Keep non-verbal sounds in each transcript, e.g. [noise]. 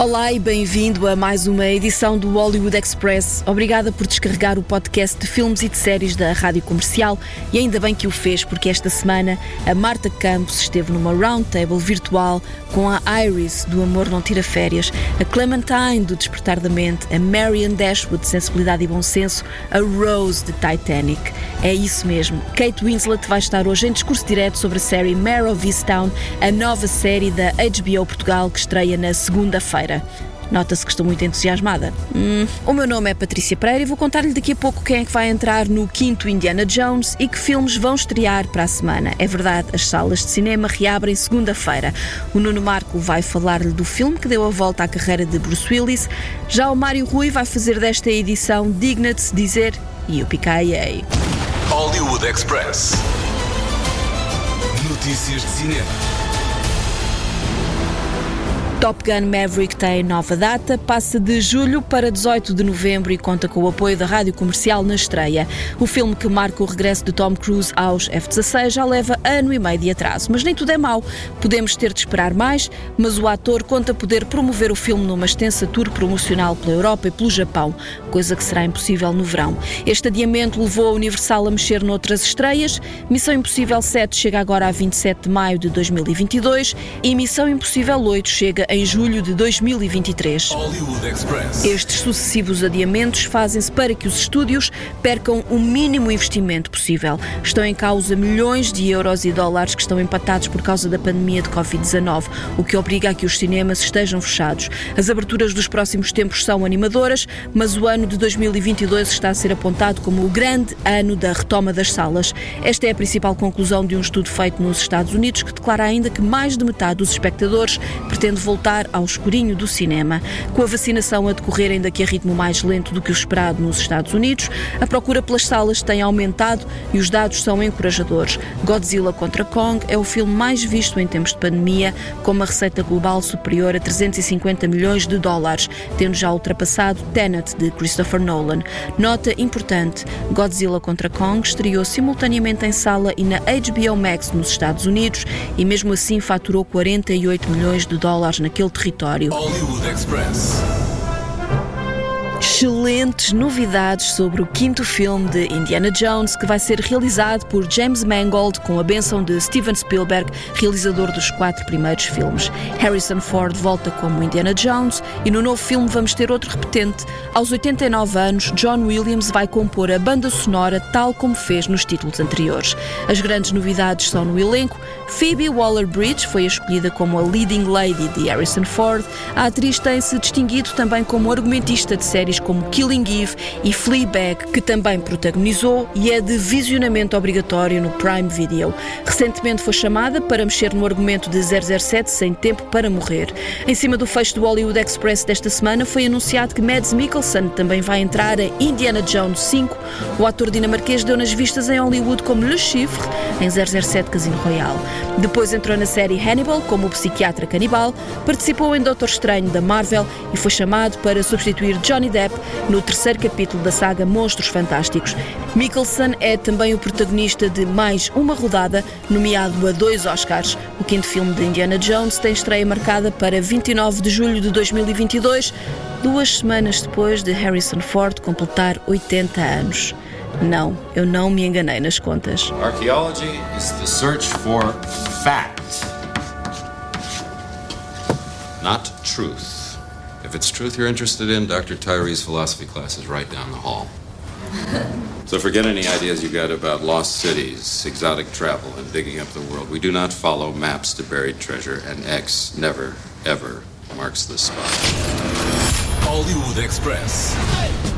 Olá e bem-vindo a mais uma edição do Hollywood Express. Obrigada por descarregar o podcast de filmes e de séries da Rádio Comercial e ainda bem que o fez, porque esta semana a Marta Campos esteve numa roundtable virtual com a Iris do Amor Não Tira Férias, a Clementine do Despertar da Mente, a Marian Dashwood de Sensibilidade e Bom Senso, a Rose de Titanic. É isso mesmo. Kate Winslet vai estar hoje em discurso direto sobre a série Mare of Easttown, a nova série da HBO Portugal que estreia na segunda-feira. Nota-se que estou muito entusiasmada. Hum, o meu nome é Patrícia Pereira e vou contar-lhe daqui a pouco quem é que vai entrar no quinto Indiana Jones e que filmes vão estrear para a semana. É verdade, as salas de cinema reabrem segunda-feira. O Nuno Marco vai falar-lhe do filme que deu a volta à carreira de Bruce Willis. Já o Mário Rui vai fazer desta edição digna de se dizer e o picaiei. Hollywood Express. Notícias de cinema. Top Gun Maverick tem nova data, passa de julho para 18 de novembro e conta com o apoio da rádio comercial na estreia. O filme que marca o regresso de Tom Cruise aos F-16 já leva ano e meio de atraso, mas nem tudo é mau. Podemos ter de esperar mais, mas o ator conta poder promover o filme numa extensa tour promocional pela Europa e pelo Japão, coisa que será impossível no verão. Este adiamento levou a Universal a mexer noutras estreias. Missão Impossível 7 chega agora a 27 de maio de 2022 e Missão Impossível 8 chega em julho de 2023. Estes sucessivos adiamentos fazem-se para que os estúdios percam o mínimo investimento possível. Estão em causa milhões de euros e dólares que estão empatados por causa da pandemia de Covid-19, o que obriga a que os cinemas estejam fechados. As aberturas dos próximos tempos são animadoras, mas o ano de 2022 está a ser apontado como o grande ano da retoma das salas. Esta é a principal conclusão de um estudo feito nos Estados Unidos que declara ainda que mais de metade dos espectadores pretende voltar voltar ao escurinho do cinema. Com a vacinação a decorrer ainda que a ritmo mais lento do que o esperado nos Estados Unidos, a procura pelas salas tem aumentado e os dados são encorajadores. Godzilla contra Kong é o filme mais visto em tempos de pandemia, com uma receita global superior a 350 milhões de dólares, tendo já ultrapassado Tenet de Christopher Nolan. Nota importante: Godzilla contra Kong estreou simultaneamente em sala e na HBO Max nos Estados Unidos e mesmo assim faturou 48 milhões de dólares na naquele território. Hollywood Express excelentes novidades sobre o quinto filme de Indiana Jones, que vai ser realizado por James Mangold com a benção de Steven Spielberg, realizador dos quatro primeiros filmes. Harrison Ford volta como Indiana Jones e no novo filme vamos ter outro repetente. Aos 89 anos, John Williams vai compor a banda sonora tal como fez nos títulos anteriores. As grandes novidades são no elenco. Phoebe Waller-Bridge foi escolhida como a leading lady de Harrison Ford. A atriz tem se distinguido também como argumentista de séries como Killing Eve e Fleabag, que também protagonizou e é de visionamento obrigatório no Prime Video. Recentemente foi chamada para mexer no argumento de 007 Sem Tempo para Morrer. Em cima do fecho do Hollywood Express desta semana foi anunciado que Mads Mikkelsen também vai entrar em Indiana Jones 5. O ator dinamarquês deu nas vistas em Hollywood como Le Chiffre em 007 Casino Royale. Depois entrou na série Hannibal como o psiquiatra canibal, participou em Doutor Estranho da Marvel e foi chamado para substituir Johnny Depp no terceiro capítulo da saga Monstros Fantásticos. Mikkelsen é também o protagonista de mais uma rodada, nomeado a dois Oscars. O quinto filme de Indiana Jones tem estreia marcada para 29 de julho de 2022, duas semanas depois de Harrison Ford completar 80 anos. Não, eu não me enganei nas contas. Archaeology is the search for fact, not truth. If it's truth you're interested in, Dr. Tyree's philosophy class is right down the hall. [laughs] so forget any ideas you got about lost cities, exotic travel, and digging up the world. We do not follow maps to buried treasure, and X never, ever marks the spot. Hollywood Express.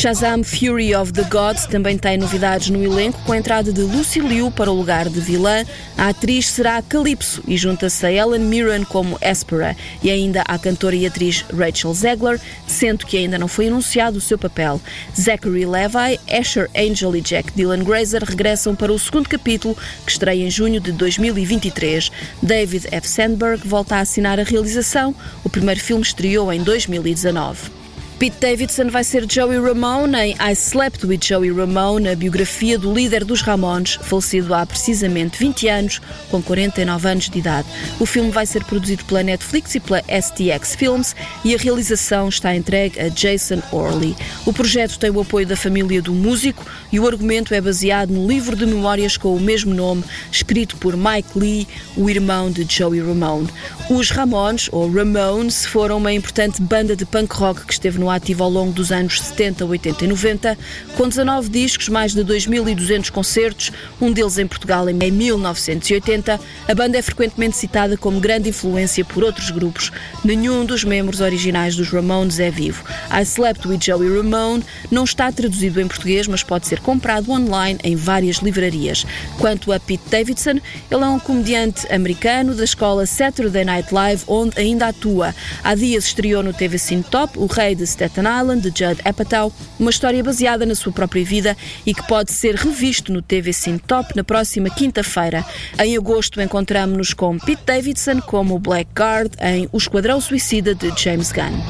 Shazam Fury of the Gods também tem novidades no elenco, com a entrada de Lucy Liu para o lugar de vilã. A atriz será Calypso e junta-se a Ellen Mirren como Espera e ainda a cantora e atriz Rachel Zegler, sendo que ainda não foi anunciado o seu papel. Zachary Levi, Asher Angel e Jack Dylan Grazer regressam para o segundo capítulo, que estreia em junho de 2023. David F. Sandberg volta a assinar a realização. O primeiro filme estreou em 2019. Pete Davidson vai ser Joey Ramone em I Slept with Joey Ramone, a biografia do líder dos Ramones, falecido há precisamente 20 anos, com 49 anos de idade. O filme vai ser produzido pela Netflix e pela STX Films e a realização está entregue a Jason Orley. O projeto tem o apoio da família do músico e o argumento é baseado no livro de memórias com o mesmo nome, escrito por Mike Lee, o irmão de Joey Ramone. Os Ramones, ou Ramones, foram uma importante banda de punk rock que esteve no ativo ao longo dos anos 70, 80 e 90, com 19 discos, mais de 2.200 concertos, um deles em Portugal em 1980. A banda é frequentemente citada como grande influência por outros grupos. Nenhum dos membros originais dos Ramones é vivo. I Slept with Joey Ramone não está traduzido em português, mas pode ser comprado online em várias livrarias. Quanto a Pete Davidson, ele é um comediante americano da escola Saturday Night Live, onde ainda atua. Há dias estreou no TV Cine Top o rei de Staten Island, de Judd Apatow, uma história baseada na sua própria vida e que pode ser revisto no TV Cine Top na próxima quinta-feira. Em agosto encontramos-nos com Pete Davidson como Blackguard em O Esquadrão Suicida de James Gunn.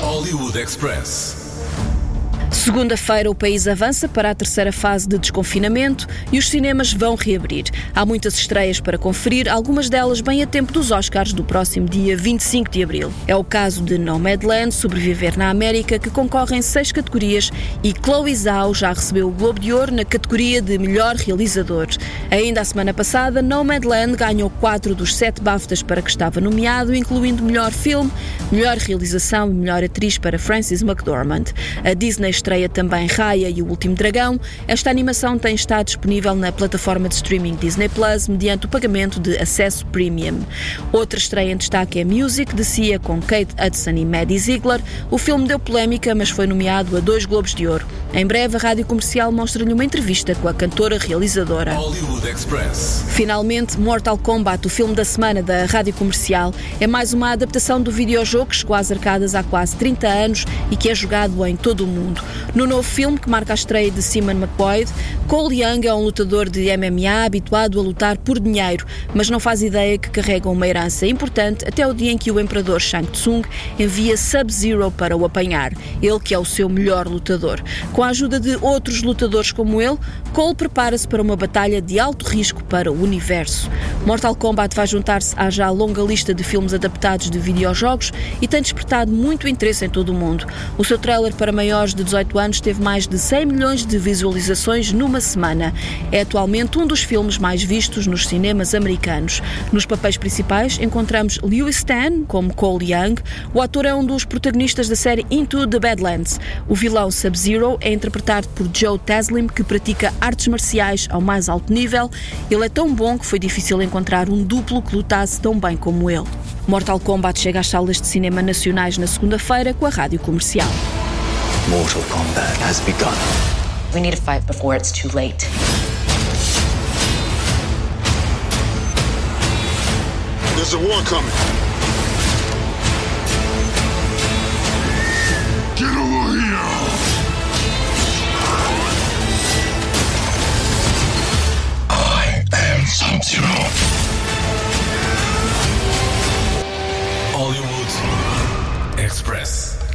Hollywood Express. Segunda-feira, o país avança para a terceira fase de desconfinamento e os cinemas vão reabrir. Há muitas estreias para conferir, algumas delas bem a tempo dos Oscars do próximo dia 25 de abril. É o caso de Nomadland, Sobreviver na América, que concorre em seis categorias, e Chloe Zhao já recebeu o Globo de Ouro na categoria de Melhor Realizador. Ainda a semana passada, Nomadland ganhou quatro dos sete BAFTAs para que estava nomeado, incluindo Melhor Filme, Melhor Realização e Melhor Atriz para Frances McDormand. A Disney estreia também Raya e o Último Dragão. Esta animação tem estado disponível na plataforma de streaming Disney Plus mediante o pagamento de acesso premium. Outra estreia em destaque é Music, de Cia com Kate Hudson e Maddie Ziegler. O filme deu polémica, mas foi nomeado a dois Globos de Ouro. Em breve, a rádio comercial mostra-lhe uma entrevista com a cantora realizadora. Hollywood Express. Finalmente, Mortal Kombat, o filme da semana da rádio comercial, é mais uma adaptação do videojogo que chegou às arcadas há quase 30 anos e que é jogado em todo o mundo. No novo filme, que marca a estreia de Simon McBoyd, Cole Young é um lutador de MMA habituado a lutar por dinheiro, mas não faz ideia que carrega uma herança importante até o dia em que o imperador Shang Tsung envia Sub-Zero para o apanhar, ele que é o seu melhor lutador. Com a ajuda de outros lutadores como ele, Cole prepara-se para uma batalha de alto risco para o universo. Mortal Kombat vai juntar-se à já longa lista de filmes adaptados de videojogos e tem despertado muito interesse em todo o mundo. O seu trailer para maiores de 18 anos teve mais de 100 milhões de visualizações numa semana. É atualmente um dos filmes mais vistos nos cinemas americanos. Nos papéis principais encontramos Lewis Stan, como Cole Young. O ator é um dos protagonistas da série Into the Badlands. O vilão Sub-Zero é interpretado por Joe Taslim, que pratica artes marciais ao mais alto nível. Ele é tão bom que foi difícil encontrar um duplo que lutasse tão bem como ele. Mortal Kombat chega às salas de cinema nacionais na segunda-feira com a rádio comercial. Mortal Kombat has begun. We need to fight before it's too late. There's a war coming.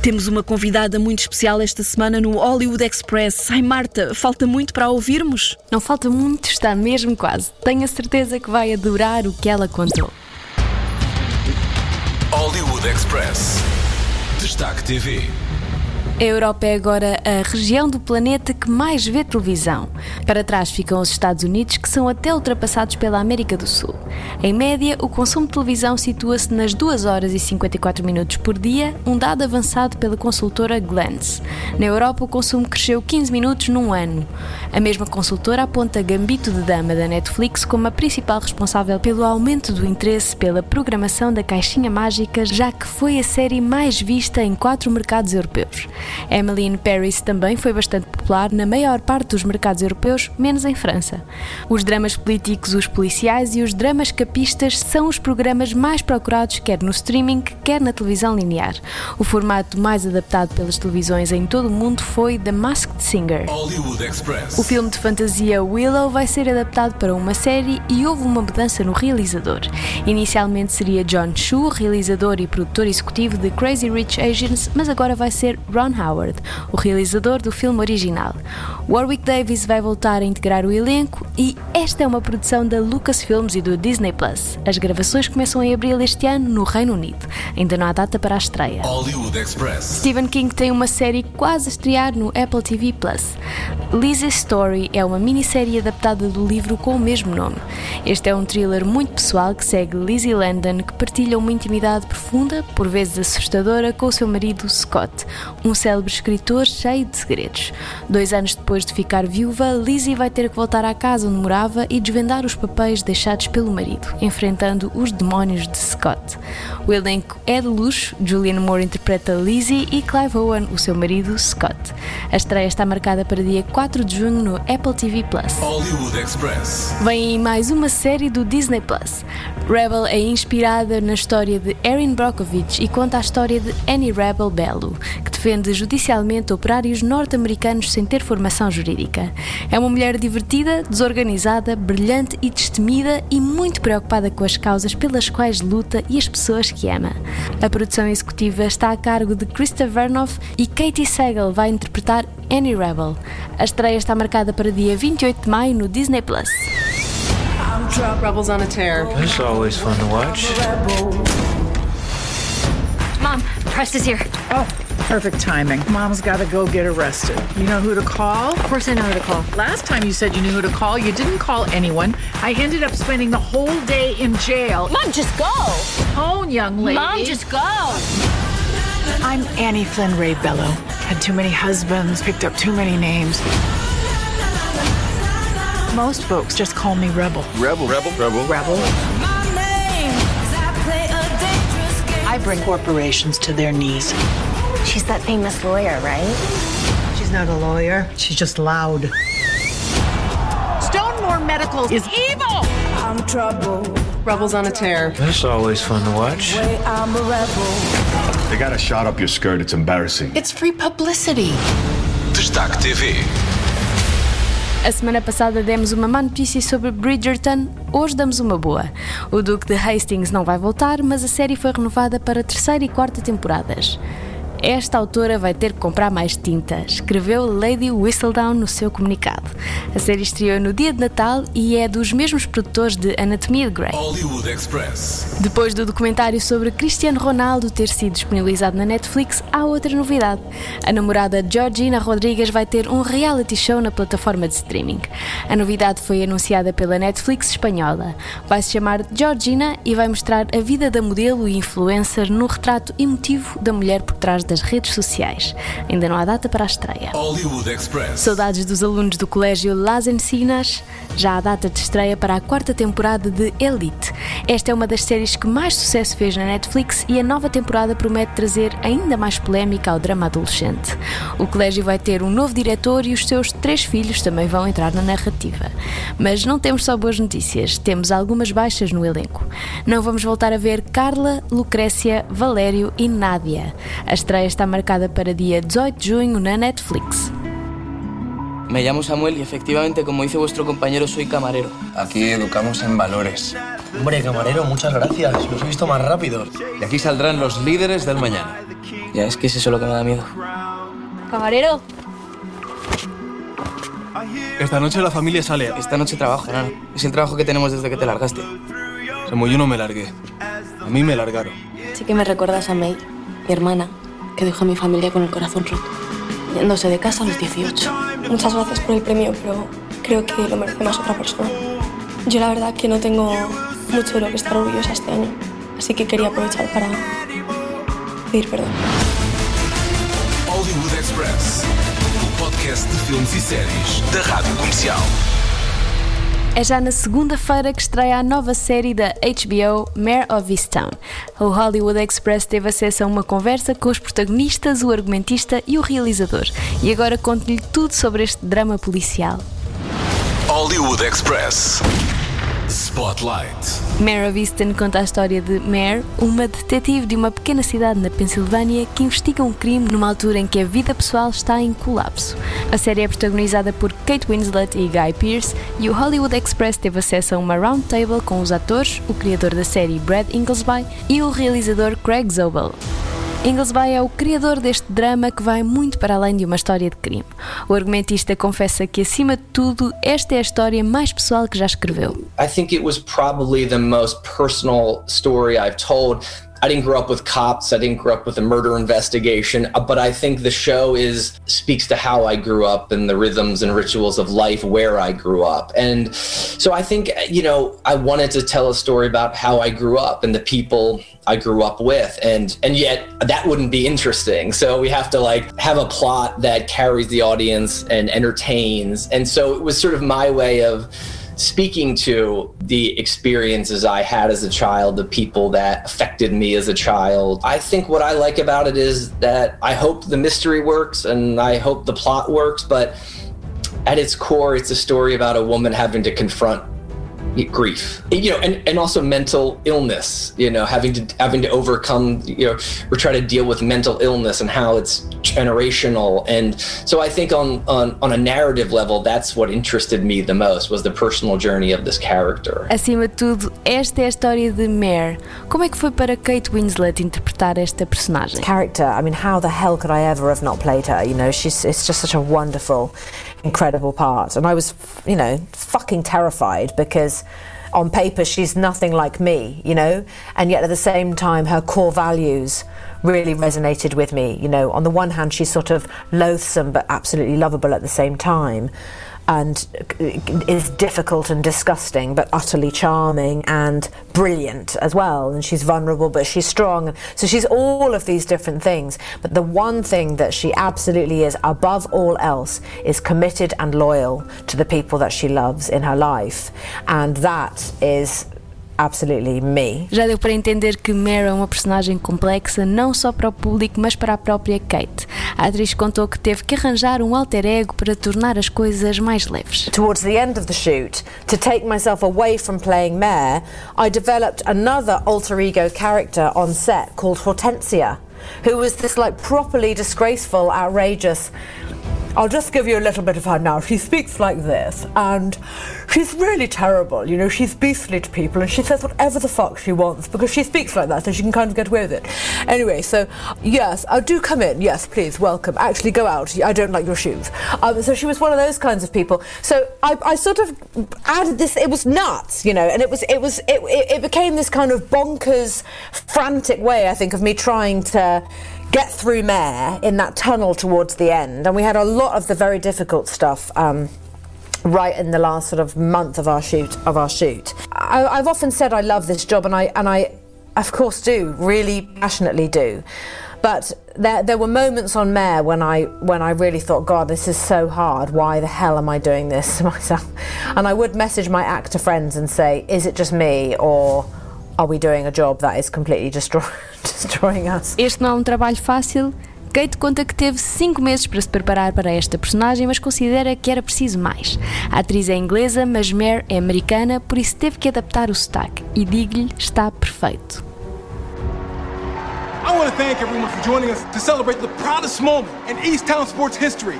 Temos uma convidada muito especial esta semana no Hollywood Express. Ai, Marta, falta muito para a ouvirmos? Não falta muito, está mesmo quase. Tenho a certeza que vai adorar o que ela contou. Hollywood Express. Destaque TV. A Europa é agora a região do planeta que mais vê televisão. Para trás ficam os Estados Unidos, que são até ultrapassados pela América do Sul. Em média, o consumo de televisão situa-se nas 2 horas e 54 minutos por dia, um dado avançado pela consultora Glance. Na Europa, o consumo cresceu 15 minutos num ano. A mesma consultora aponta Gambito de Dama da Netflix como a principal responsável pelo aumento do interesse pela programação da Caixinha Mágica, já que foi a série mais vista em quatro mercados europeus. Emily in Paris também foi bastante popular na maior parte dos mercados europeus, menos em França. Os dramas políticos, os policiais e os dramas capistas são os programas mais procurados quer no streaming, quer na televisão linear. O formato mais adaptado pelas televisões em todo o mundo foi The Masked Singer. Hollywood Express. O filme de fantasia Willow vai ser adaptado para uma série e houve uma mudança no realizador. Inicialmente seria John Chu, realizador e produtor executivo de Crazy Rich Asians, mas agora vai ser Ron Howard, o realizador do filme original. Warwick Davis vai voltar a integrar o elenco e esta é uma produção da Lucasfilms e do Disney Plus. As gravações começam em abril este ano no Reino Unido. Ainda não há data para a estreia. Stephen King tem uma série quase a estrear no Apple TV Plus. Lizzie's Story é uma minissérie adaptada do livro com o mesmo nome. Este é um thriller muito pessoal que segue Lizzie Landon, que partilha uma intimidade profunda, por vezes assustadora, com o seu marido Scott, um célebre escritor cheio de segredos. Dois anos depois de ficar viúva, Lizzie vai ter que voltar à casa onde morava e desvendar os papéis deixados pelo marido, enfrentando os demónios de Scott. O elenco é de luxo, Julianne Moore interpreta Lizzie e Clive Owen, o seu marido Scott. A estreia está marcada para dia 4 de junho no Apple TV Plus. Hollywood Express. Vem aí mais uma série do Disney Plus. Rebel é inspirada na história de Erin Brockovich e conta a história de Annie Rebel Bello, que defende judicialmente operários norte-americanos sem ter formação jurídica. É uma mulher divertida, desorganizada, brilhante e destemida e muito preocupada com as causas pelas quais luta e as pessoas que ama. A produção executiva está a cargo de Krista Vernoff e Katie Sagal vai interpretar Annie Rebel. A estreia está marcada para dia 28 de maio no Disney Plus. Rebels on a tear. Always fun to watch. Mom, Prest is here. Oh, perfect timing. Mom's got to go get arrested. You know who to call? Of course I know who to call. Last time you said you knew who to call, you didn't call anyone. I ended up spending the whole day in jail. Mom, just go. Phone, young lady. Mom, just go. I'm Annie Flynn Ray Bello. Had too many husbands, picked up too many names. Most folks just call me Rebel. Rebel. Rebel. Rebel. Rebel. I bring corporations to their knees. She's that famous lawyer, right? She's not a lawyer. She's just loud. Stonemore Medical is evil. Rebels on a tear. It's always fun to watch. They got a shot up your skirt. It's embarrassing. It's free publicity. Destaque TV. A semana passada demos uma má notícia sobre Bridgerton, hoje damos uma boa. O Duque de Hastings não vai voltar, mas a série foi renovada para a terceira e quarta temporadas. Esta autora vai ter que comprar mais tinta, escreveu Lady Whistledown no seu comunicado. A série estreou no dia de Natal e é dos mesmos produtores de Anatomia de Grey. Hollywood Express. Depois do documentário sobre Cristiano Ronaldo ter sido disponibilizado na Netflix, há outra novidade. A namorada Georgina Rodrigues vai ter um reality show na plataforma de streaming. A novidade foi anunciada pela Netflix espanhola. Vai se chamar Georgina e vai mostrar a vida da modelo e influencer no retrato emotivo da mulher por trás das redes sociais. Ainda não há data para a estreia. Hollywood Express. Saudades dos alunos do colégio Las Encinas? Já há data de estreia para a quarta temporada de Elite. Esta é uma das séries que mais sucesso fez na Netflix e a nova temporada promete trazer ainda mais polémica ao drama adolescente. O colégio vai ter um novo diretor e os seus três filhos também vão entrar na narrativa. Mas não temos só boas notícias, temos algumas baixas no elenco. Não vamos voltar a ver Carla, Lucrécia, Valério e Nádia. A estreia está marcada para dia 18 de junho na Netflix. Me llamo Samuel y efectivamente, como dice vuestro compañero, soy camarero. Aquí educamos en valores. Hombre, camarero, muchas gracias. Los he visto más rápidos. Y aquí saldrán los líderes del mañana. Ya, es que es eso lo que me da miedo. Camarero. Esta noche la familia sale. Esta noche trabajo, enano. Es el trabajo que tenemos desde que te largaste. Como yo no me largué. A mí me largaron. Sí que me recuerdas a May, mi hermana, que dejó a mi familia con el corazón roto, yéndose de casa a los 18. Muchas gracias por el premio, pero creo que lo merece más otra persona. Yo la verdad que no tengo mucho de lo que estar orgullosa este año, así que quería aprovechar para pedir perdón. Hollywood Express. O podcast de filmes e séries da Rádio Comercial. É já na segunda-feira que estreia a nova série da HBO, Mare of Easttown. O Hollywood Express teve acesso a uma conversa com os protagonistas, o argumentista e o realizador. E agora conto-lhe tudo sobre este drama policial. Hollywood Express. Spotlight. Mare of Easton conta a história de Mare, uma detetive de uma pequena cidade na Pensilvânia que investiga um crime numa altura em que a vida pessoal está em colapso. A série é protagonizada por Kate Winslet e Guy Pearce e o Hollywood Express teve acesso a uma roundtable com os atores, o criador da série Brad Inglesby e o realizador Craig Zobel. Inglesby é o criador deste drama que vai muito para além de uma história de crime. O argumentista confessa que, acima de tudo, esta é a história mais pessoal que já escreveu. I think it was probably the most personal story I've told. I didn't grow up with cops. I didn't grow up with a murder investigation, uh, but I think the show is speaks to how I grew up and the rhythms and rituals of life where I grew up. And so I think you know, I wanted to tell a story about how I grew up and the people I grew up with and and yet that wouldn't be interesting. So we have to like have a plot that carries the audience and entertains. And so it was sort of my way of speaking to the experiences I had as a child, the people that affected me as a child. I think what I like about it is that I hope the mystery works and I hope the plot works, but at its core, it's a story about a woman having to confront grief you know and, and also mental illness you know having to having to overcome you know or try to deal with mental illness and how it's generational. And so i think on on, on a narrative level that's what interested me the most was the personal journey of this character. Acima de tudo esta é a história de Mare. Como é que foi para Kate Winslet interpretar esta personagem? Character i mean how the hell could i ever have not played her? You know she's it's just such a wonderful incredible part. And I was, you know, fucking terrified because on paper she's nothing like me, you know, and yet at the same time her core values really resonated with me. You know, on the one hand she's sort of loathsome but absolutely lovable at the same time and is difficult and disgusting, but utterly charming and brilliant as well. And she's vulnerable, but she's strong. So she's all of these different things. But the one thing that she absolutely is, above all else, is committed and loyal to the people that she loves in her life. And that is absolutely me. Já deu para entender que Mare é uma personagem complexa não só para o público, mas para a própria Kate. A atriz contou que teve que arranjar um alter ego para tornar as coisas mais leves. Towards the end of the shoot, to take myself away from playing Mare, I developed another alter ego character on set called Hortensia, who was this like properly disgraceful, outrageous I'll just give you a little bit of her now. She speaks like this, and she's really terrible. You know, she's beastly to people, and she says whatever the fuck she wants because she speaks like that, so she can kind of get away with it. Anyway, so yes, I do come in. Yes, please, welcome. Actually, go out. I don't like your shoes. Um, so she was one of those kinds of people. So I, I sort of added this. It was nuts, you know, and it was it was it, it became this kind of bonkers, frantic way. I think of me trying to get through Mare in that tunnel towards the end, and we had a lot of the very difficult stuff. Um, right in the last sort of month of our shoot of our shoot I, i've often said i love this job and i and i of course do really passionately do but there, there were moments on Mare when I when I really thought, God, this is so hard. Why the hell am I doing this to [laughs] myself? And I would message my actor friends and say, Is it just me, or are we doing a job that is completely destroy [laughs] destroying us? Este não é um trabalho fácil. Kate conta que teve cinco meses para se preparar para esta personagem, mas considera que era preciso mais. A atriz é inglesa, mas Mare é americana, por isso teve que adaptar o sotaque. E digo-lhe, está perfeito. I want to thank everyone for joining us to celebrate the proudest moment in East Town sports history.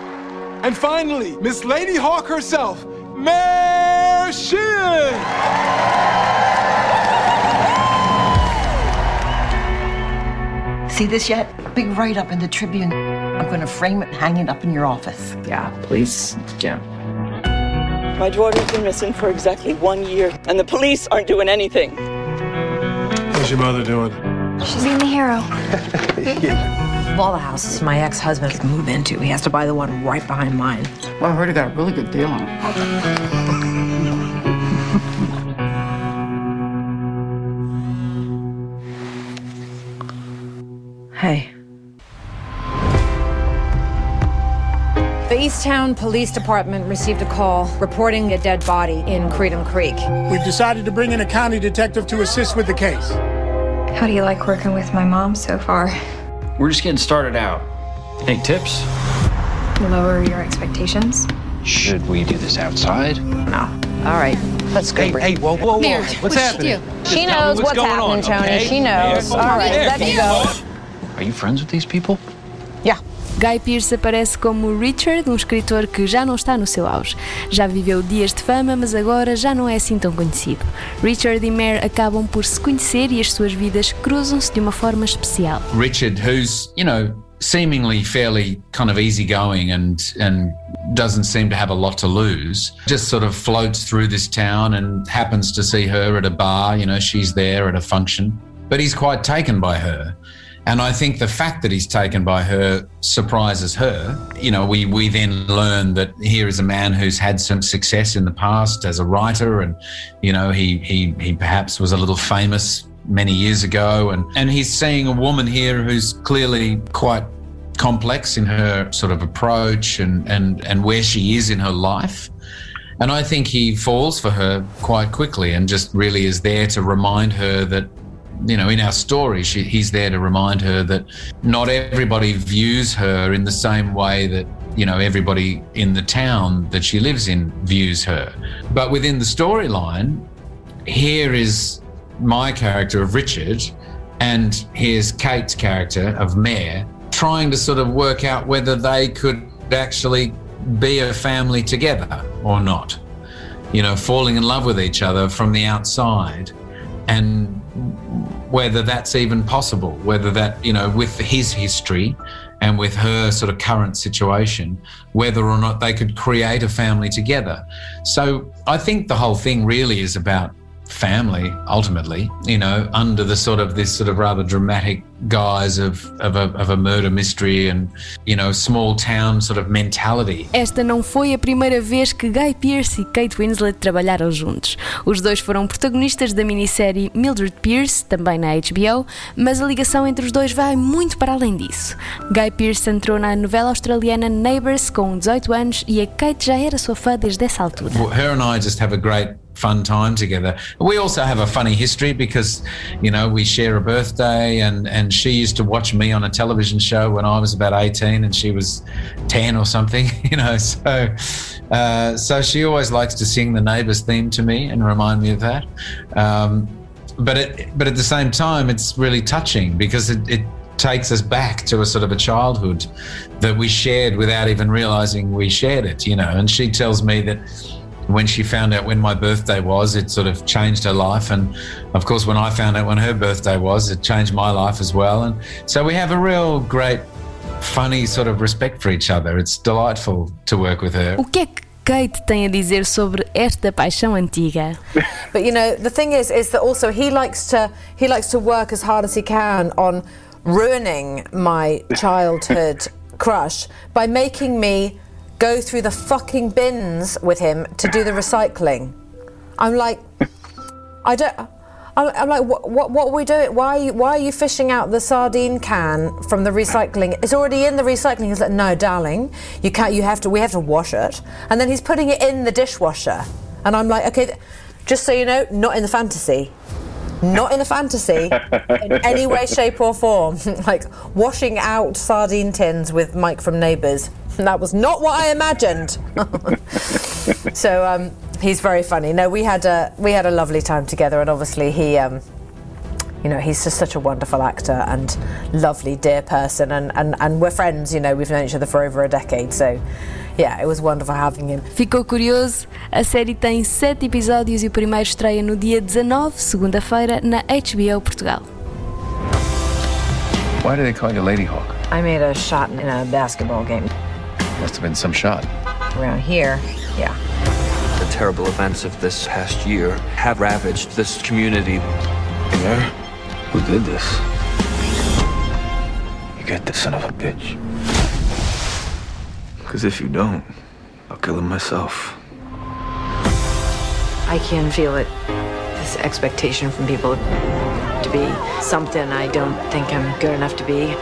And finally, Miss Lady Hawk herself, Mare Sheehan! See this yet? Big write up in the Tribune. I'm going to frame it and hang it up in your office. Yeah, please. Yeah. My daughter's been missing for exactly one year, and the police aren't doing anything. How's your mother doing? She's being the hero. [laughs] yeah. Of all the houses my ex husband can move into, he has to buy the one right behind mine. Well, I heard he got a really good deal on it. Hey. For Easttown Police Department received a call reporting a dead body in Creedham Creek. We've decided to bring in a county detective to assist with the case. How do you like working with my mom so far? We're just getting started out. Any tips? Lower your expectations. Should we do this outside? No. All right, let's go. Hey, hey, whoa, whoa, whoa. Mayor, what's, what's happening? do? Just She knows what's what's happening, on, Tony. okay? She knows. Mayor, All right, Mayor, let me go. Are you friends with these people? Yeah. Guy Pearce aparece como Richard, um escritor que já não está no seu auge. Já viveu dias de fama, mas agora já não é assim tão conhecido. Richard e Mare acabam por se conhecer e as suas vidas cruzam-se de uma forma especial. Richard, who's, you know, seemingly fairly kind of easygoing and and doesn't seem to have a lot to lose, just sort of floats through this town and happens to see her at a bar, you know, she's there at a function. But he's quite taken by her. And I think the fact that he's taken by her surprises her. You know, we, we then learn that here is a man who's had some success in the past as a writer, and you know, he he he perhaps was a little famous many years ago, and and he's seeing a woman here who's clearly quite complex in her sort of approach and and and where she is in her life. And I think he falls for her quite quickly and just really is there to remind her that you know, in our story, she, he's there to remind her that not everybody views her in the same way that, you know, everybody in the town that she lives in views her. But within the storyline, here is my character of Richard, and here's Kate's character of Mare, trying to sort of work out whether they could actually be a family together or not. You know, falling in love with each other from the outside and whether that's even possible, whether that, you know, with his history and with her sort of current situation, whether or not they could create a family together. So I think the whole thing really is about family ultimately you know under the sort of this sort of rather dramatic guise of of a, of a murder mystery and you know small town sort of mentality Esta não foi a primeira vez que Guy Pearce e Kate Winslet trabalharam juntos. Os dois foram protagonistas da minissérie Mildred Pierce, também na HBO, mas a ligação entre os dois vai muito para além disso. Guy Pearce entrou na novela australiana Neighbours com 18 anos e a Kate já era sua fã desde essa altura. her and I just have a great fun time together. We also have a funny history because, you know, we share a birthday and, and she used to watch me on a television show when I was about 18 and she was 10 or something, [laughs] you know, so uh, so she always likes to sing the neighbours theme to me and remind me of that. Um, but it, but at the same time, it's really touching because it, it takes us back to a sort of a childhood that we shared without even realizing we shared it, you know. And she tells me that when she found out when my birthday was, it sort of changed her life. And of course, when I found out when her birthday was, it changed my life as well. And so we have a real great, funny sort of respect for each other. It's delightful to work with her. O que é que Kate tem a dizer sobre esta paixão antiga? [laughs] But you know, the thing is, is that also he likes to he likes to work as hard as he can on ruining my childhood [laughs] crush by making me go through the fucking bins with him to do the recycling. I'm like, I don't. I'm, like, what, what, what are we doing? Why are you, why are you fishing out the sardine can from the recycling? It's already in the recycling. He's like, no, darling, you can't. You have to. We have to wash it. And then he's putting it in the dishwasher. And I'm like, okay, just so you know, not in the fantasy. Not in a fantasy in any way, shape, or form. [laughs] like washing out sardine tins with Mike from Neighbours. That was not what I imagined. [laughs] so um, he's very funny. No, we had a we had a lovely time together, and obviously he, um, you know, he's just such a wonderful actor and lovely, dear person, and, and and we're friends. You know, we've known each other for over a decade. So, yeah, it was wonderful having him. Ficou curioso? A série tem sete episódios e o primeiro estreia no dia 19, segunda-feira, na HBO Portugal. Why do they call you Lady Hawk? I made a shot in a basketball game Must have been some shot. around here. Yeah. The terrible events of this past year have ravaged this community. Yeah? Who did this? You get this son of a bitch. Because if you don't, I'll kill him myself. I can feel it. This expectation from people to be something I don't think I'm good enough to be.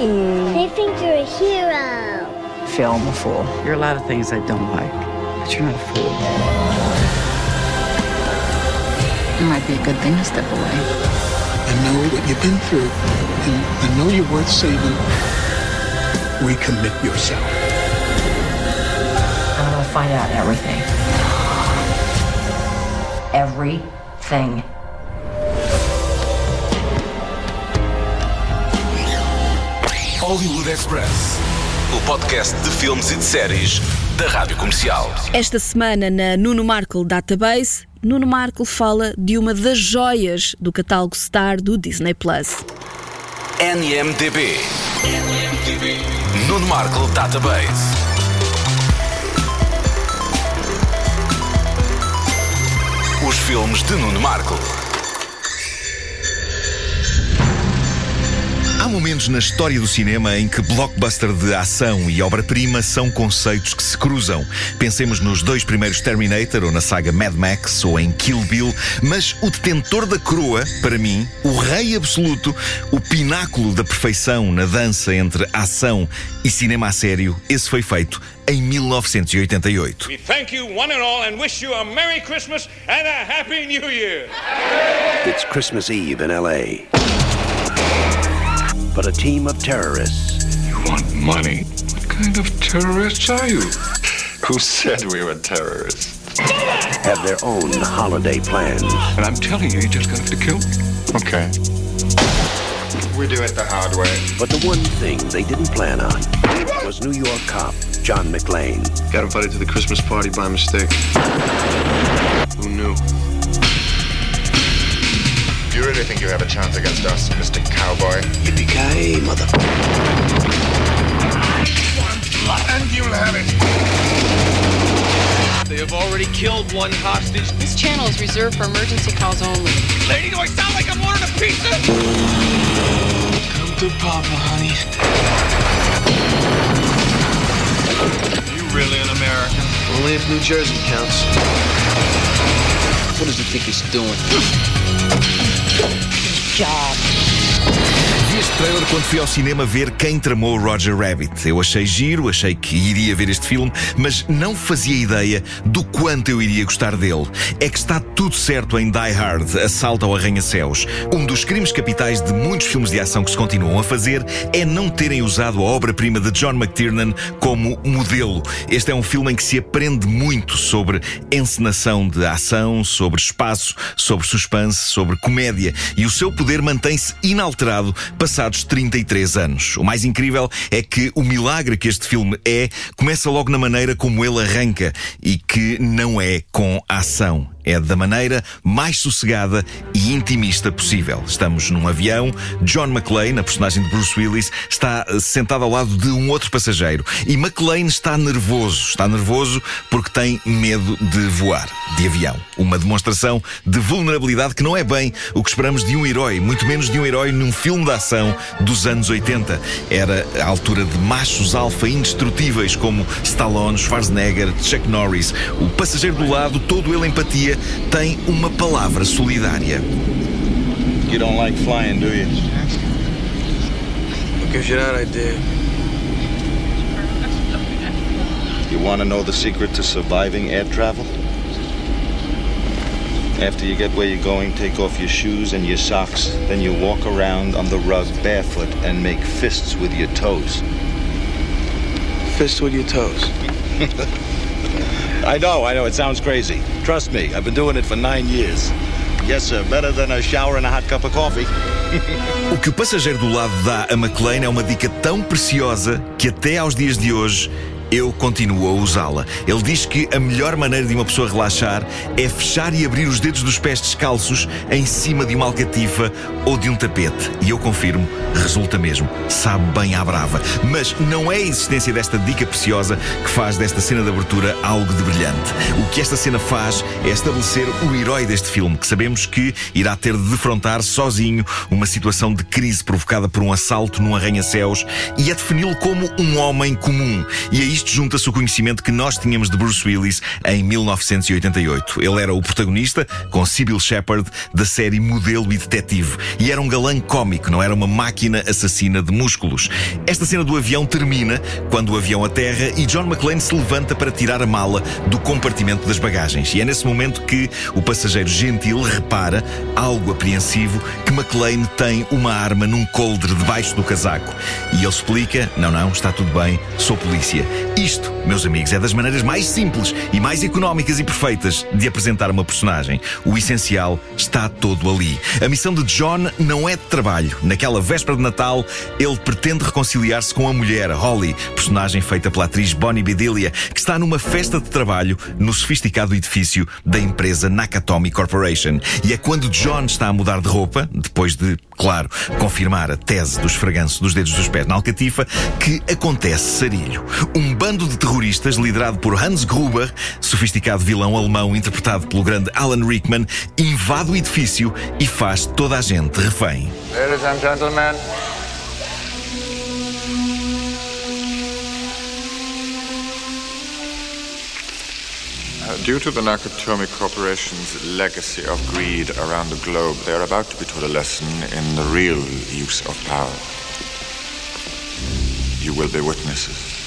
Hey! They think you're a hero. film a fool. You're a lot of things I don't like, but you're not a fool. It might be a good thing to step away. I know what you've been through, and I know you're worth saving. Recommit yourself. I'm gonna find out everything. Everything. Hollywood Express. O podcast de filmes e de séries da Rádio Comercial. Esta semana na Nuno Markle Database, Nuno Markle fala de uma das joias do catálogo Star do Disney Plus. NMDB. Nuno Markle Database. Os filmes de Nuno Markle. Há momentos na história do cinema em que blockbuster de ação e obra-prima são conceitos que se cruzam. Pensemos nos dois primeiros Terminator, ou na saga Mad Max, ou em Kill Bill, mas o detentor da coroa, para mim, o rei absoluto, o pináculo da perfeição na dança entre ação e cinema a sério, esse foi feito em 1988. We thank you one and all and wish you a Merry Christmas and a Happy New Year. It's Christmas Eve in LA. But a team of terrorists. You want money? What kind of terrorists are you? Who said we were terrorists? Have their own holiday plans. And I'm telling you, you just gonna have to kill me. Okay. We do it the hard way. But the one thing they didn't plan on was New York cop John McLean. Got invited to the Christmas party by mistake. Who knew? You really think you have a chance against us, Mr. Cowboy? Yippee-ki-yay, mother... And you'll have it. They have already killed one hostage. This channel is reserved for emergency calls only. Lady, do I sound like I'm ordering a pizza? Come to Papa, honey. You really an American? Only if New Jersey counts. What does he think he's doing? Job. Trailer quando fui ao cinema ver quem tramou Roger Rabbit. Eu achei giro, achei que iria ver este filme, mas não fazia ideia do quanto eu iria gostar dele. É que está tudo certo em Die Hard, Assalto ao Arranha-Céus. Um dos crimes capitais de muitos filmes de ação que se continuam a fazer é não terem usado a obra-prima de John McTiernan como modelo. Este é um filme em que se aprende muito sobre encenação de ação, sobre espaço, sobre suspense, sobre comédia. E o seu poder mantém-se inalterado passados 33 anos. O mais incrível é que o milagre que este filme é começa logo na maneira como ele arranca e que não é com ação. É da maneira mais sossegada e intimista possível. Estamos num avião, John McClane, a personagem de Bruce Willis, está sentado ao lado de um outro passageiro. E McClane está nervoso. Está nervoso porque tem medo de voar, de avião. Uma demonstração de vulnerabilidade que não é bem o que esperamos de um herói, muito menos de um herói num filme de ação dos anos 80. Era a altura de machos alfa indestrutíveis como Stallone, Schwarzenegger, Chuck Norris. O passageiro do lado, todo ele empatia, tem uma palavra solidária. You don't like flying, do you? What gives you that idea? You want to know the secret to surviving air travel? After you get where you're going, take off your shoes and your socks. Then you walk around on the rug barefoot and make fists with your toes. Fists with your toes. [laughs] I know, I know, it sounds crazy. Trust me, I've been doing it for nine years. Yes, sir, better than a shower and a hot cup of coffee. [laughs] O que o passageiro do lado dá a McLean é uma dica tão preciosa que até aos dias de hoje eu continuo a usá-la. Ele diz que a melhor maneira de uma pessoa relaxar é fechar e abrir os dedos dos pés descalços em cima de uma alcatifa ou de um tapete. E eu confirmo, resulta mesmo. Sabe bem à brava. Mas não é a existência desta dica preciosa que faz desta cena de abertura algo de brilhante. O que esta cena faz é estabelecer o herói deste filme, que sabemos que irá ter de defrontar sozinho uma situação de crise provocada por um assalto num arranha-céus e a defini-lo como um homem comum. E é isto junta-se o conhecimento que nós tínhamos de Bruce Willis em 1988. Ele era o protagonista, com Sybil Shepard, da série Modelo e Detetive. E era um galã cómico, não era uma máquina assassina de músculos. Esta cena do avião termina quando o avião aterra e John McClane se levanta para tirar a mala do compartimento das bagagens. E é nesse momento que o passageiro gentil repara, algo apreensivo, que McClane tem uma arma num coldre debaixo do casaco. E ele explica: não, não, está tudo bem, sou polícia. Isto, meus amigos, é das maneiras mais simples e mais económicas e perfeitas de apresentar uma personagem. O essencial está todo ali. A missão de John não é de trabalho. Naquela véspera de Natal, ele pretende reconciliar-se com a mulher, Holly, personagem feita pela atriz Bonnie Bedelia, que está numa festa de trabalho no sofisticado edifício da empresa Nakatomi Corporation. E é quando John está a mudar de roupa, depois de, claro, confirmar a tese do esfreganço dos dedos dos pés na alcatifa, que acontece sarilho. Um bando de terroristas liderado por Hans Gruber, sofisticado vilão alemão interpretado pelo grande Alan Rickman, invade o edifício e faz toda a gente refém. Ladies and gentlemen, due to the Nakatomi Corporation's legacy of greed around the globe, they are about to be taught a lesson in the real use of power. You will be witnesses.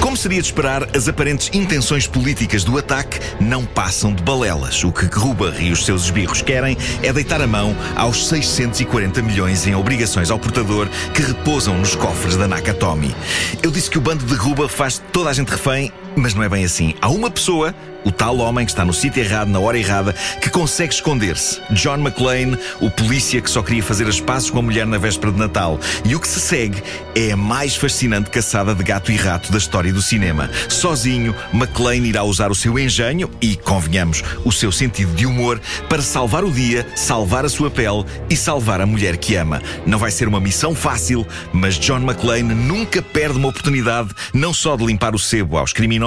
Como seria de esperar, as aparentes intenções políticas do ataque não passam de balelas. O que Gruber e os seus esbirros querem é deitar a mão aos 640 milhões em obrigações ao portador que repousam nos cofres da Nakatomi. Eu disse que o bando de Gruber faz toda a gente refém, mas não é bem assim. Há uma pessoa o tal homem que está no sítio errado, na hora errada, que consegue esconder-se. John McClane, o polícia que só queria fazer as pazes com a mulher na véspera de Natal. E o que se segue é a mais fascinante caçada de gato e rato da história do cinema. Sozinho, McClane irá usar o seu engenho e, convenhamos, o seu sentido de humor para salvar o dia, salvar a sua pele e salvar a mulher que ama. Não vai ser uma missão fácil, mas John McClane nunca perde uma oportunidade não só de limpar o sebo aos criminosos,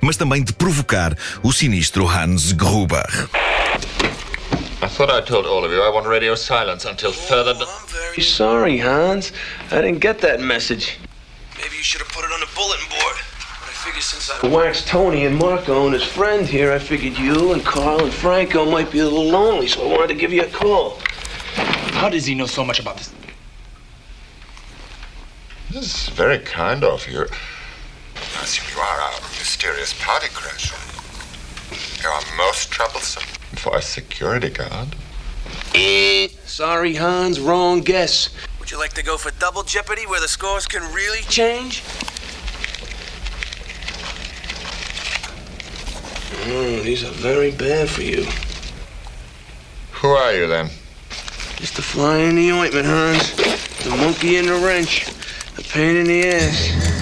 mas também de provocar o sinistro Hans Gruber. I thought I told all of you I want radio silence until further. Very sorry, Hans. I didn't get that message. Maybe you should have put it on the bulletin board. But I figured since I waxed Tony and Marco and his friend here, I figured you and Carl and Franco might be a little lonely, so I wanted to give you a call. How does he know so much about this? This is very kind of you. I assume you are our mysterious party crasher. You are most troublesome for a security guard. Eh, sorry, Hans, wrong guess. Would you like to go for double jeopardy where the scores can really change? Mm, these are very bad for you. Who are you then? Just the fly in the ointment, Hans. The monkey in the wrench. The pain in the ass.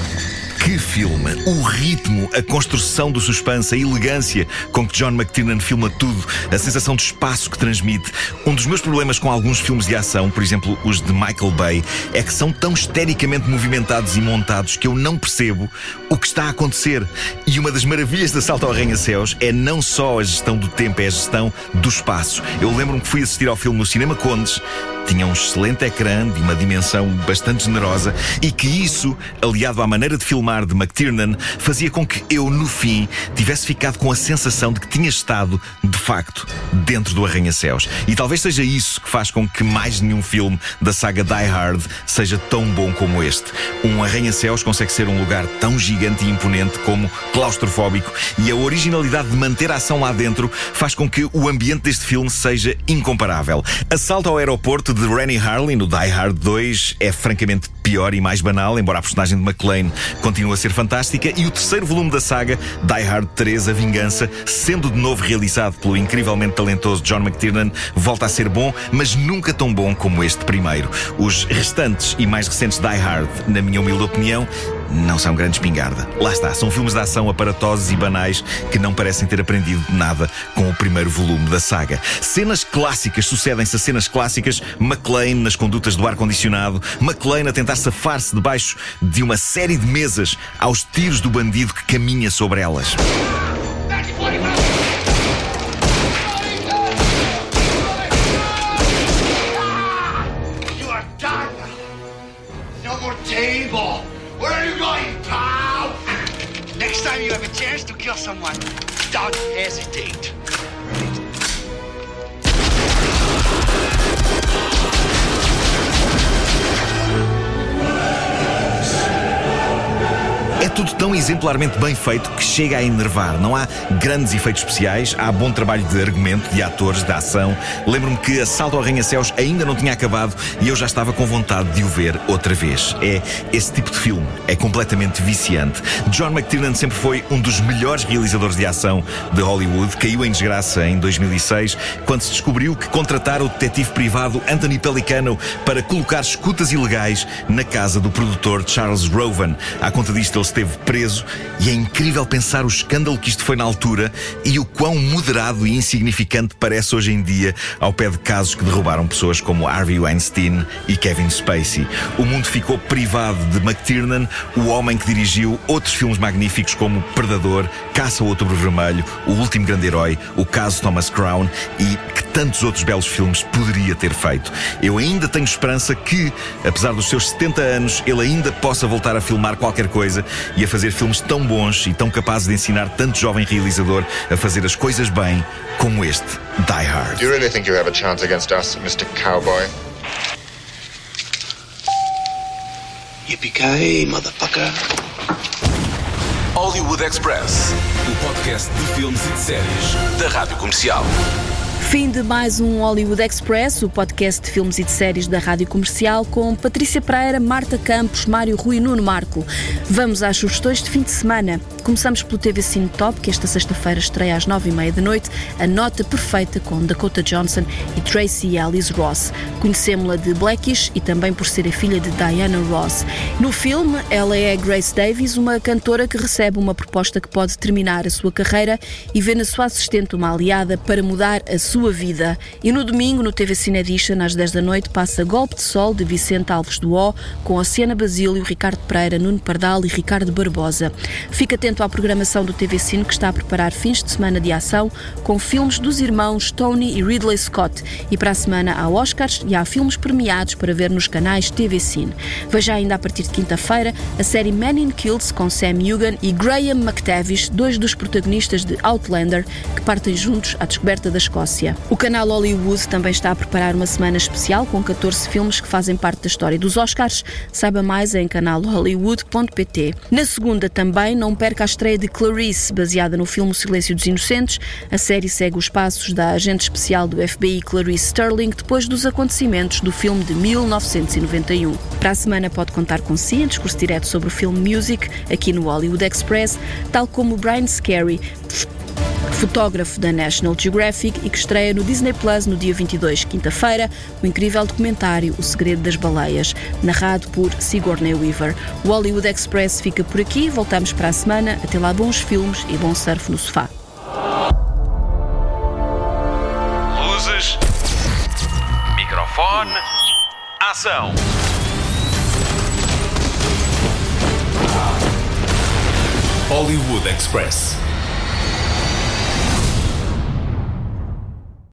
Filme! O ritmo, a construção do suspense, a elegância com que John McTiernan filma tudo, a sensação de espaço que transmite. Um dos meus problemas com alguns filmes de ação, por exemplo os de Michael Bay, é que são tão histericamente movimentados e montados que eu não percebo o que está a acontecer. E uma das maravilhas da Salto ao Arranha-Céus é não só a gestão do tempo, é a gestão do espaço. Eu lembro-me que fui assistir ao filme no Cinema Condes tinha um excelente ecrã de uma dimensão bastante generosa e que isso, aliado à maneira de filmar de McTiernan, fazia com que eu, no fim, tivesse ficado com a sensação de que tinha estado, de facto, dentro do arranha-céus. E talvez seja isso que faz com que mais nenhum filme da saga Die Hard seja tão bom como este. Um arranha-céus consegue ser um lugar tão gigante e imponente como claustrofóbico e a originalidade de manter a ação lá dentro faz com que o ambiente deste filme seja incomparável. Assalto ao aeroporto de Rennie Harlin no Die Hard 2 é francamente pior e mais banal, embora a personagem de McClane continue a ser fantástica. E o terceiro volume da saga, Die Hard 3, A Vingança, sendo de novo realizado pelo incrivelmente talentoso John McTiernan, volta a ser bom, mas nunca tão bom como este primeiro. Os restantes e mais recentes Die Hard, na minha humilde opinião, não são grande espingarda. Lá está, são filmes de ação aparatosos e banais que não parecem ter aprendido nada com o primeiro volume da saga. Cenas clássicas sucedem-se a cenas clássicas, McLean nas condutas do ar-condicionado, McLean a tentar safar-se debaixo de uma série de mesas aos tiros do bandido que caminha sobre elas. Someone, don't hesitate. Tudo tão exemplarmente bem feito que chega a enervar. Não há grandes efeitos especiais, há bom trabalho de argumento, de atores, de ação. Lembro-me que Assalto ao Arranha-Céus ainda não tinha acabado e eu já estava com vontade de o ver outra vez. É esse tipo de filme, é completamente viciante. John McTiernan sempre foi um dos melhores realizadores de ação de Hollywood. Caiu em desgraça em 2006 quando se descobriu que contratar o detetive privado Anthony Pelicano para colocar escutas ilegais na casa do produtor Charles Rowan. À conta disto, ele esteve preso e é incrível pensar o escândalo que isto foi na altura e o quão moderado e insignificante parece hoje em dia ao pé de casos que derrubaram pessoas como Harvey Weinstein e Kevin Spacey. O mundo ficou privado de McTiernan, o homem que dirigiu outros filmes magníficos como Predador, Caça ao Outubro Vermelho, O Último Grande Herói, O Caso Thomas Crown e que tantos outros belos filmes poderia ter feito. Eu ainda tenho esperança que, apesar dos seus 70 anos, ele ainda possa voltar a filmar qualquer coisa e a fazer filmes tão bons e tão capazes de ensinar tanto jovem realizador a fazer as coisas bem como este Die Hard. Do you really think you have a chance against us, Mr. Cowboy? Yippee-ki-yay, motherfucker. Hollywood Express, o podcast de filmes e de séries da Rádio Comercial. Fim de mais um Hollywood Express, o podcast de filmes e de séries da Rádio Comercial, com Patrícia Pereira, Marta Campos, Mário Rui e Nuno Marco. Vamos às sugestões de fim de semana. Começamos pelo TV Cine Top, que esta sexta-feira estreia às nove e meia da noite, a nota perfeita com Dakota Johnson e Tracy Ellis Ross. Conhecemos-la de Blackish e também por ser a filha de Diana Ross. No filme, ela é Grace Davis, uma cantora que recebe uma proposta que pode terminar a sua carreira e vê na sua assistente uma aliada para mudar a sua vida. E no domingo, no TV Cine Edition, às 10 da noite, passa Golpe de Sol de Vicente Alves do O, com a Siena Basílio, Ricardo Pereira, Nuno Pardal e Ricardo Barbosa. Fica atento à programação do TV Cine, que está a preparar fins de semana de ação com filmes dos irmãos Tony e Ridley Scott. E para a semana há Oscars e há filmes premiados para ver nos canais TV Cine. Veja ainda a partir de quinta-feira a série Men in Kills com Sam Hugan e Graham McTavish, dois dos protagonistas de Outlander, que partem juntos à descoberta da Escócia. O canal Hollywood também está a preparar uma semana especial com 14 filmes que fazem parte da história dos Oscars. Saiba mais em canalhollywood.pt. Na segunda também não perca a estreia de Clarice, baseada no filme Silêncio dos Inocentes. A série segue os passos da agente especial do FBI Clarice Sterling depois dos acontecimentos do filme de 1991. Para a semana pode contar com si em discurso direto sobre o filme Music aqui no Hollywood Express, tal como Brian Scary fotógrafo da National Geographic e que estreia no Disney Plus no dia 22, quinta-feira, o incrível documentário O Segredo das Baleias, narrado por Sigourney Weaver. O Hollywood Express fica por aqui, voltamos para a semana. Até lá, bons filmes e bom surf no sofá. Luzes, microfone, ação. Hollywood Express.